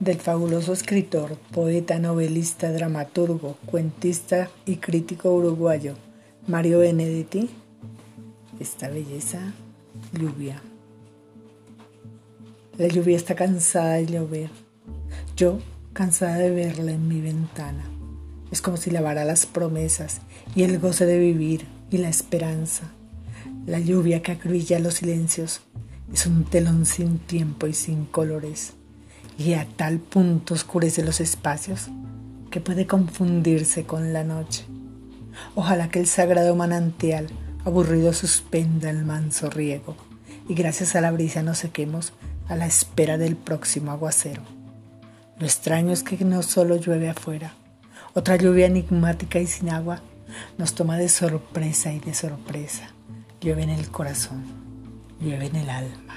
del fabuloso escritor, poeta, novelista, dramaturgo, cuentista y crítico uruguayo Mario Benedetti, esta belleza, lluvia. La lluvia está cansada de llover. Yo, cansada de verla en mi ventana. Es como si lavara las promesas y el goce de vivir y la esperanza. La lluvia que acribilla los silencios es un telón sin tiempo y sin colores y a tal punto oscurece los espacios que puede confundirse con la noche. Ojalá que el sagrado manantial aburrido suspenda el manso riego y gracias a la brisa nos sequemos a la espera del próximo aguacero. Lo extraño es que no solo llueve afuera, otra lluvia enigmática y sin agua nos toma de sorpresa y de sorpresa. Llueve en el corazón, llueve en el alma.